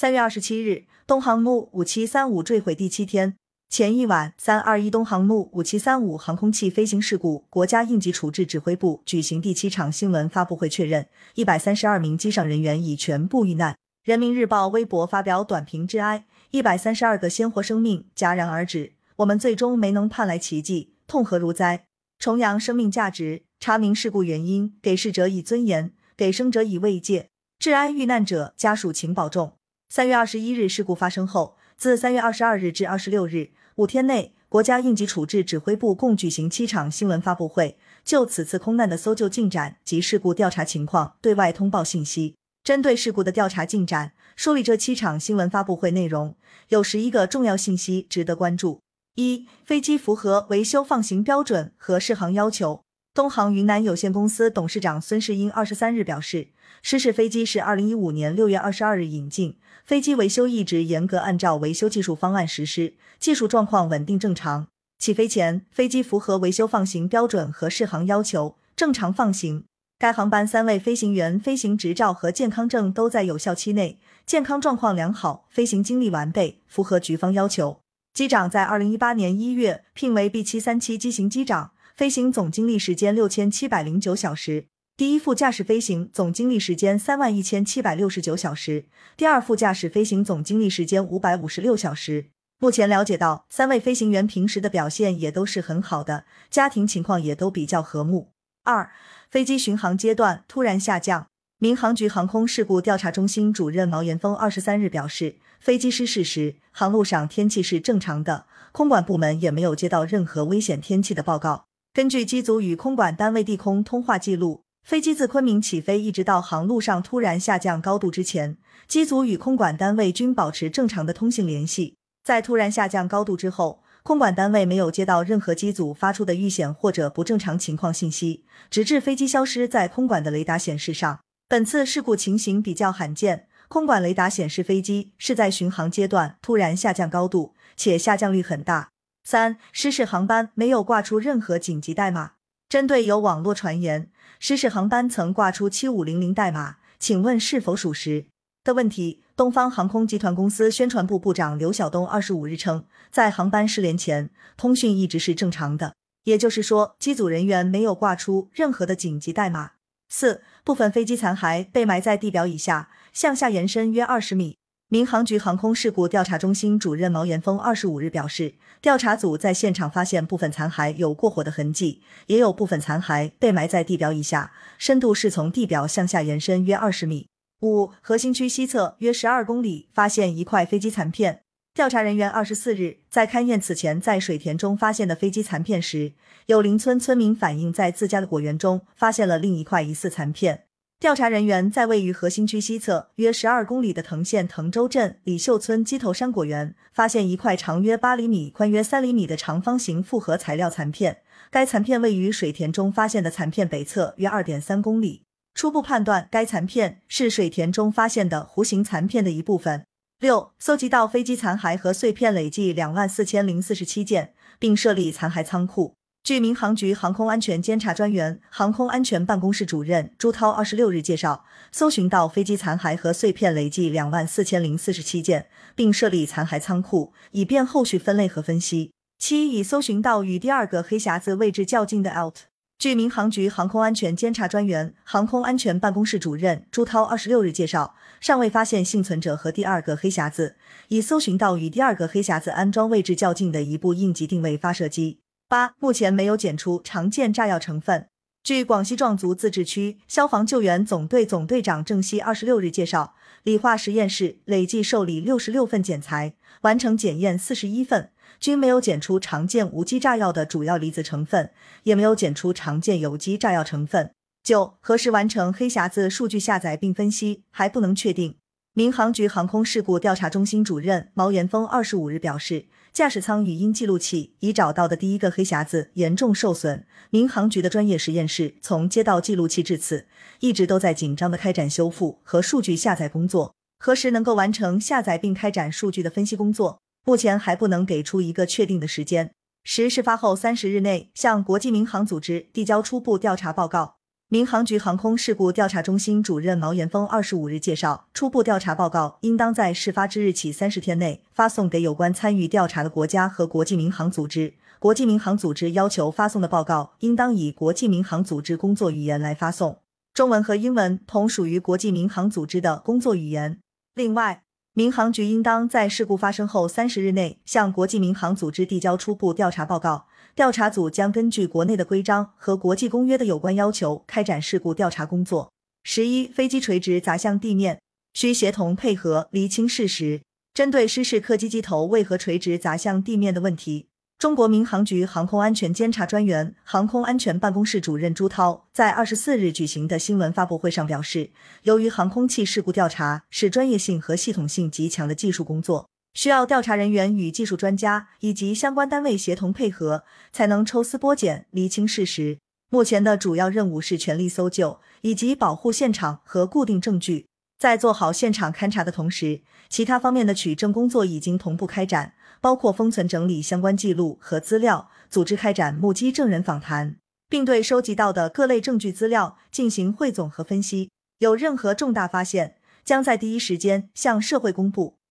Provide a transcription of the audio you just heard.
三月二十七日，东航路五七三五坠毁第七天。前一晚，三二一东航路五七三五航空器飞行事故国家应急处置指挥部举行第七场新闻发布会，确认一百三十二名机上人员已全部遇难。人民日报微博发表短评致哀：一百三十二个鲜活生命戛然而止，我们最终没能盼来奇迹，痛何如哉！重扬生命价值，查明事故原因，给逝者以尊严，给生者以慰藉，致哀遇难者家属，请保重。三月二十一日事故发生后，自三月二十二日至二十六日。五天内，国家应急处置指挥部共举行七场新闻发布会，就此次空难的搜救进展及事故调查情况对外通报信息。针对事故的调查进展，梳理这七场新闻发布会内容，有十一个重要信息值得关注：一、飞机符合维修放行标准和适航要求。东航云南有限公司董事长孙世英二十三日表示，失事飞机是二零一五年六月二十二日引进，飞机维修一直严格按照维修技术方案实施，技术状况稳定正常。起飞前，飞机符合维修放行标准和适航要求，正常放行。该航班三位飞行员飞行执照和健康证都在有效期内，健康状况良好，飞行经历完备，符合局方要求。机长在二零一八年一月聘为 B 七三七机型机长。飞行总经历时间六千七百零九小时，第一副驾驶飞行总经历时间三万一千七百六十九小时，第二副驾驶飞行总经历时间五百五十六小时。目前了解到，三位飞行员平时的表现也都是很好的，家庭情况也都比较和睦。二，飞机巡航阶段突然下降。民航局航空事故调查中心主任毛延峰二十三日表示，飞机失事时，航路上天气是正常的，空管部门也没有接到任何危险天气的报告。根据机组与空管单位地空通话记录，飞机自昆明起飞，一直到航路上突然下降高度之前，机组与空管单位均保持正常的通信联系。在突然下降高度之后，空管单位没有接到任何机组发出的遇险或者不正常情况信息，直至飞机消失在空管的雷达显示上。本次事故情形比较罕见，空管雷达显示飞机是在巡航阶段突然下降高度，且下降率很大。三失事航班没有挂出任何紧急代码。针对有网络传言失事航班曾挂出七五零零代码，请问是否属实的问题？东方航空集团公司宣传部部长刘晓东二十五日称，在航班失联前，通讯一直是正常的，也就是说，机组人员没有挂出任何的紧急代码。四部分飞机残骸被埋在地表以下，向下延伸约二十米。民航局航空事故调查中心主任毛延峰二十五日表示，调查组在现场发现部分残骸有过火的痕迹，也有部分残骸被埋在地表以下，深度是从地表向下延伸约二十米。五核心区西侧约十二公里发现一块飞机残片，调查人员二十四日在勘验此前在水田中发现的飞机残片时，有邻村村民反映在自家的果园中发现了另一块疑似残片。调查人员在位于核心区西侧约十二公里的藤县藤州镇李秀村鸡头山果园，发现一块长约八厘米、宽约三厘米的长方形复合材料残片。该残片位于水田中发现的残片北侧约二点三公里。初步判断，该残片是水田中发现的弧形残片的一部分。六、搜集到飞机残骸和碎片累计两万四千零四十七件，并设立残骸仓库。据民航局航空安全监察专员、航空安全办公室主任朱涛二十六日介绍，搜寻到飞机残骸和碎片累计两万四千零四十七件，并设立残骸仓库，以便后续分类和分析。七，已搜寻到与第二个黑匣子位置较近的 out。据民航局航空安全监察专员、航空安全办公室主任朱涛二十六日介绍，尚未发现幸存者和第二个黑匣子，已搜寻到与第二个黑匣子安装位置较近的一部应急定位发射机。八，目前没有检出常见炸药成分。据广西壮族自治区消防救援总队总队长郑希二十六日介绍，理化实验室累计受理六十六份检材，完成检验四十一份，均没有检出常见无机炸药的主要离子成分，也没有检出常见有机炸药成分。九，何时完成黑匣子数据下载并分析，还不能确定。民航局航空事故调查中心主任毛延峰二十五日表示。驾驶舱语音记录器已找到的第一个黑匣子严重受损，民航局的专业实验室从接到记录器至此，一直都在紧张的开展修复和数据下载工作。何时能够完成下载并开展数据的分析工作，目前还不能给出一个确定的时间。十事发后三十日内向国际民航组织递交初步调查报告。民航局航空事故调查中心主任毛延峰二十五日介绍，初步调查报告应当在事发之日起三十天内发送给有关参与调查的国家和国际民航组织。国际民航组织要求发送的报告应当以国际民航组织工作语言来发送，中文和英文同属于国际民航组织的工作语言。另外，民航局应当在事故发生后三十日内向国际民航组织递交初步调查报告。调查组将根据国内的规章和国际公约的有关要求开展事故调查工作。十一，飞机垂直砸向地面，需协同配合厘清事实。针对失事客机机头为何垂直砸向地面的问题，中国民航局航空安全监察专员、航空安全办公室主任朱涛在二十四日举行的新闻发布会上表示，由于航空器事故调查是专业性和系统性极强的技术工作。需要调查人员与技术专家以及相关单位协同配合，才能抽丝剥茧，厘清事实。目前的主要任务是全力搜救以及保护现场和固定证据。在做好现场勘查的同时，其他方面的取证工作已经同步开展，包括封存整理相关记录和资料，组织开展目击证人访谈，并对收集到的各类证据资料进行汇总和分析。有任何重大发现，将在第一时间向社会公布。